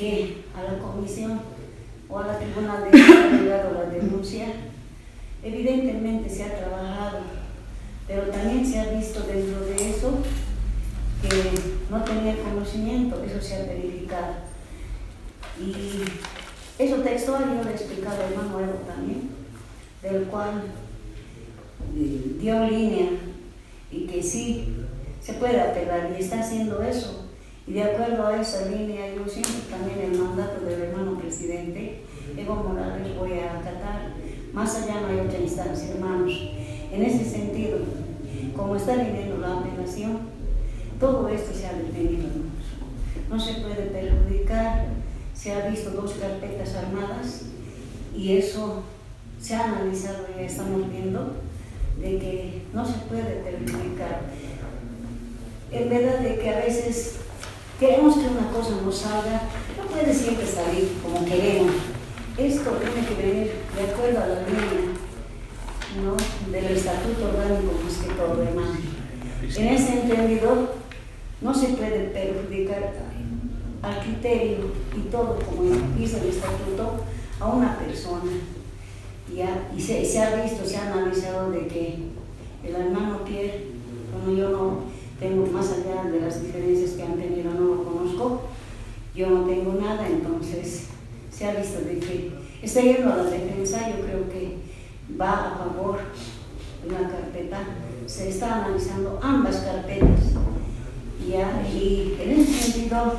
que a la comisión o a la tribunal de ha llegado la denuncia, evidentemente se ha trabajado, pero también se ha visto dentro de eso que no tenía conocimiento, eso se ha verificado. Y eso textual yo le he explicado a hermano también, del cual eh, dio línea y que sí se puede apelar y está haciendo eso. Y de acuerdo a esa línea, yo siento también el mandato del hermano presidente Evo Morales voy a acatar. Más allá no hay otra instancia, hermanos. En ese sentido, como está viniendo la apelación, todo esto se ha detenido, No se puede perjudicar, se ha visto dos carpetas armadas y eso se ha analizado y estamos viendo de que no se puede perjudicar. En verdad de que a veces queremos que una cosa no salga, no puede siempre salir como queremos. Esto tiene que venir de acuerdo a la línea ¿no? del estatuto orgánico más que todo, hermano. En ese entendido, no se puede perjudicar al criterio y todo, como dice el estatuto, a una persona. Y se, se, ha visto, se ha analizado de que el hermano Pierre, como yo no tengo más allá de las diferencias que han tenido, no lo conozco, yo no tengo nada, entonces se ha visto de que está yendo a la defensa, yo creo que va a favor de la carpeta, se está analizando ambas carpetas. ¿ya? Y en ese sentido,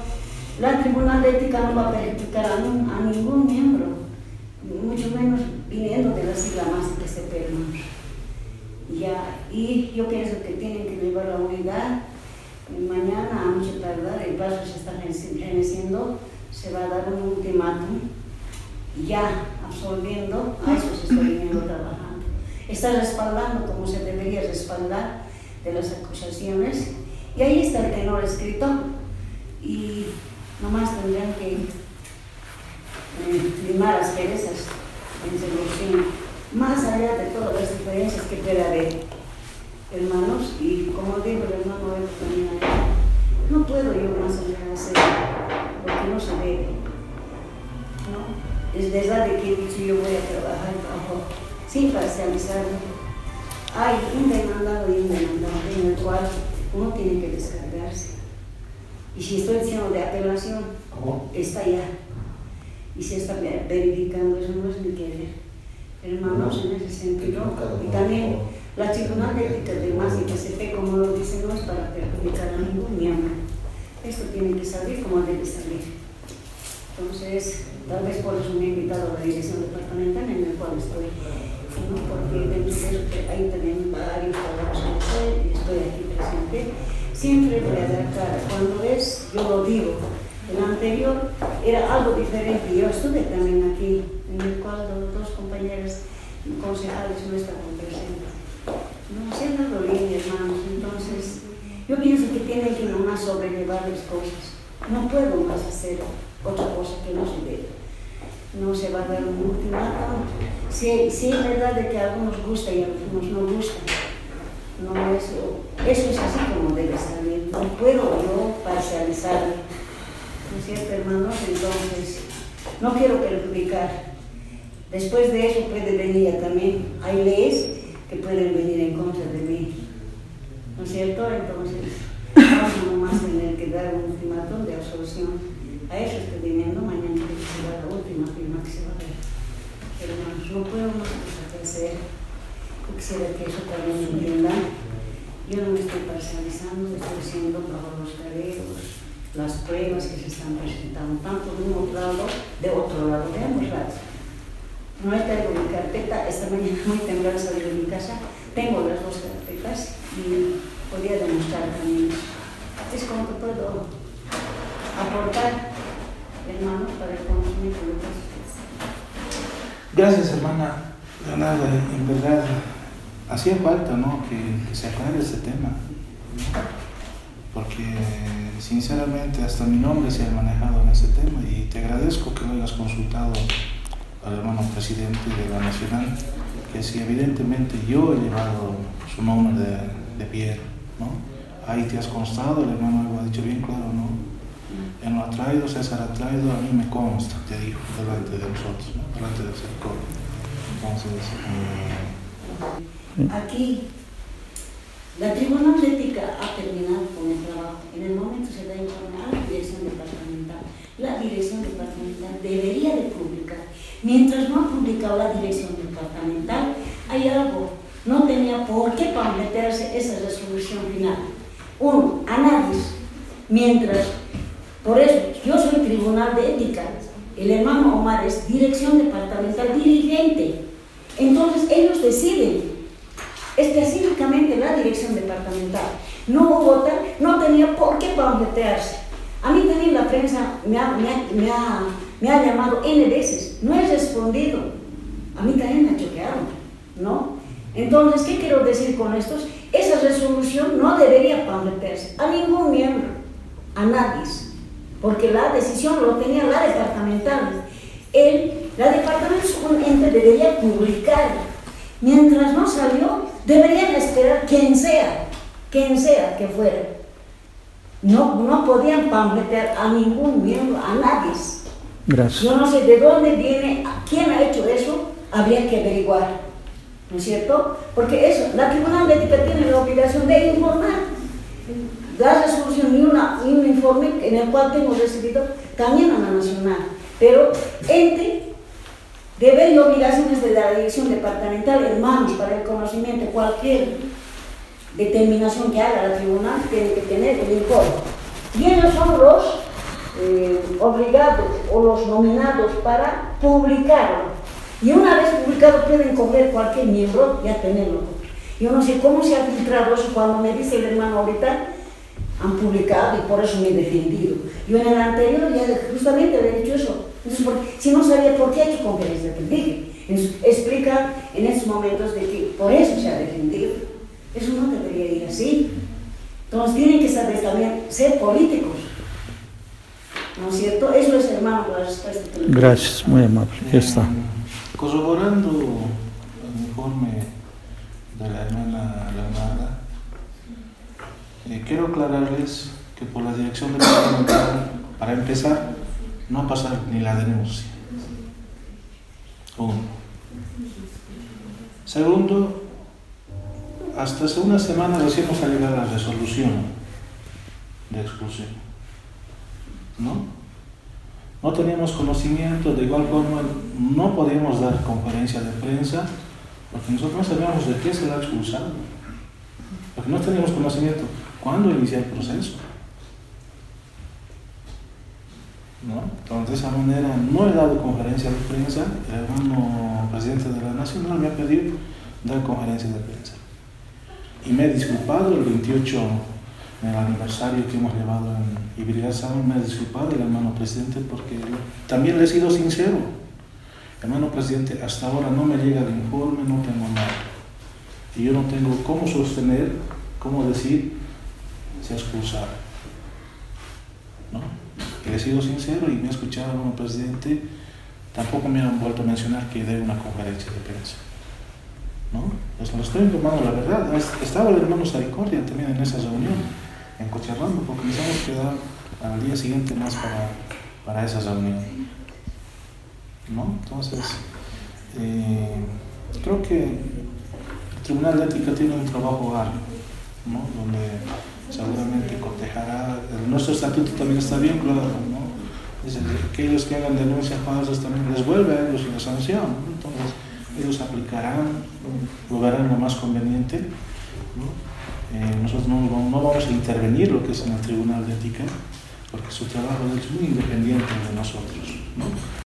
la Tribunal de Ética no va a perjudicar a, ningún miembro, mucho menos viniendo de la sigla más que se Ya, y yo pienso que tienen que llevar la unidad. Mañana, a mucho tardar, el plazo se está geneciendo se va a dar un ultimátum ya absorbiendo, a eso se está viniendo trabajando. Está respaldando como se debería respaldar de las acusaciones y ahí está el tenor escrito y nomás tendrían que eh, limar las perezas en solución, más allá de todas las diferencias que pueda haber, hermanos, y como digo el hermano no puedo yo más allá de hacer porque no se debe. ¿no? Es verdad de que he yo voy a trabajar bajo, sin parcializarme. Hay un demandado y un demandado en el cual uno tiene que descargarse. Y si estoy diciendo de apelación, está ya. Y se está verificando, eso no es mi querer. Hermanos, en ese sentido. Y también la tribunal de ética de más y que se ve como lo dice, no es para perjudicar a ningún miembro. Esto tiene que salir como debe salir. Entonces, tal vez por eso me he invitado a la dirección departamental en el cual estoy, porque dentro hay también varios trabajos que hacer y estoy aquí presente. Siempre voy a dar cara. Cuando es, yo lo digo. El anterior era algo diferente. Yo estuve también aquí, en el cual dos compañeros concejales no estaban presentes. No, se han dado líneas, hermanos. Entonces, yo pienso que tienen que nomás sobrellevar las cosas. No puedo más hacer otra cosa que no se debe. No se va a dar un ultimátum. Sí, sí es verdad de que a algunos gusta y a algunos no gusta. No, eso, eso es así como debe salir. No puedo yo parcializarme. ¿No es cierto, hermanos? Entonces, no quiero perjudicar. Después de eso puede venir también, hay leyes que pueden venir en contra de mí. ¿no es cierto? Entonces, vamos nomás tener que dar un ultimátum de absolución. A eso estoy viniendo, mañana que se la última firma que se va a ver. Pero no puedo más cosa que hacer. Quisiera que eso también me entiendan. Yo no me estoy parcializando, estoy haciendo bajo los careros, las pruebas que se están presentando, tanto de un lado, de otro lado, de ambos. No he traído mi carpeta, esta mañana muy temprano salí de mi casa, tengo las dos carpetas y podría demostrar también. Es como que puedo aportar, hermanos, para el conocimiento de los Gracias, hermana Leonardo. En verdad, hacía falta ¿no? que, se aclare este tema. Porque, sinceramente, hasta mi nombre se ha manejado en ese tema y te agradezco que lo hayas consultado al hermano presidente de la Nacional, que si evidentemente yo he llevado su nombre de, de Pierre, ¿no? Ahí te has constado, el hermano lo ha dicho bien claro, ¿no? Él lo ha traído, César ha traído, a mí me consta, te dijo, delante de nosotros, ¿no? delante del sector. Entonces, eh... aquí, la Tribunal de Ética ha terminado con el trabajo. En el momento se da informe a la dirección departamental. La dirección departamental debería de publicar. Mientras no ha publicado la dirección departamental, hay algo. No tenía por qué meterse esa resolución final. Uno, a nadie. Mientras, por eso, yo soy tribunal de ética. El hermano Omar es dirección departamental dirigente. Entonces, ellos deciden específicamente la dirección departamental. No tal, no tenía por qué pamfletearse. A mí también la prensa me ha, me, ha, me ha, llamado N veces, no he respondido. A mí también me ha choqueado, ¿no? Entonces, ¿qué quiero decir con esto? Esa resolución no debería pamfletearse a ningún miembro, a nadie, porque la decisión lo tenía la departamental. El, la departamental debería publicar. Mientras no salió, deberían esperar quien sea, quien sea que fuera. No, no podían pamfletear a ningún miembro, a nadie. Gracias. Yo no sé de dónde viene, quién ha hecho eso, habría que averiguar. ¿No es cierto? Porque eso, la Tribunal de Ética tiene la obligación de informar. La resolución y, una, y un informe en el cual tengo recibido también a la Nacional. Pero entre deber y obligaciones de la dirección departamental, hermanos, para el conocimiento, cualquier determinación que haga la tribunal tiene que tener el informe. Y ellos son los eh, obligados o los nominados para publicarlo. Y una vez publicado pueden coger cualquier miembro y a tenerlo. Yo no sé cómo se ha filtrado eso cuando me dice el hermano ahorita, han publicado y por eso me he defendido. Yo en el anterior ya justamente he dicho eso. si no sabía por qué ha hecho conferencia de dije, explica en estos momentos de que por eso se ha defendido. Eso no debería ir así. Entonces tienen que saber también ser políticos. ¿No es cierto? Eso es, hermano, la respuesta. Que Gracias, muy amable. Ya está. Corroborando el informe de la hermana Leonarda, quiero aclararles que por la dirección departamental, para empezar, no ha pasado ni la denuncia. Uno. Segundo, hasta hace una semana recién nos ha llegado la resolución de exclusión. ¿No? No teníamos conocimiento, de igual forma no podíamos dar conferencia de prensa porque nosotros no sabíamos de qué se la ha expulsado. Porque no teníamos conocimiento. ¿Cuándo inicia el proceso? ¿No? Entonces, de esa manera, no he dado conferencia de prensa. El hermano presidente de la Nacional me ha pedido dar conferencia de prensa. Y me he disculpado el 28, en el aniversario que hemos llevado en Ibrigazaman, me he disculpado el hermano presidente porque también le he sido sincero. Hermano presidente, hasta ahora no me llega el informe, no tengo nada. Y yo no tengo cómo sostener, cómo decir, se ha expulsado. ¿No? He sido sincero y me ha escuchado hermano presidente. Tampoco me han vuelto a mencionar que dé una conferencia de prensa. ¿no? Pues lo estoy informando la verdad. Estaba el hermano Saricordia también en esa reunión, en Cochabamba, porque nos hemos quedado al día siguiente más para, para esa reunión. ¿no? Entonces, eh, creo que el Tribunal de Ética tiene un trabajo arduo, ¿no? donde seguramente cotejará, nuestro estatuto también está bien claro, ¿no? Dice que aquellos que hagan denuncias falsas también les vuelve a ellos la sanción. Entonces, ellos aplicarán, lo verán lo más conveniente. Eh, nosotros no, no, vamos a intervenir lo que es en el Tribunal de Ética, porque su trabajo es muy independiente de nosotros. ¿no?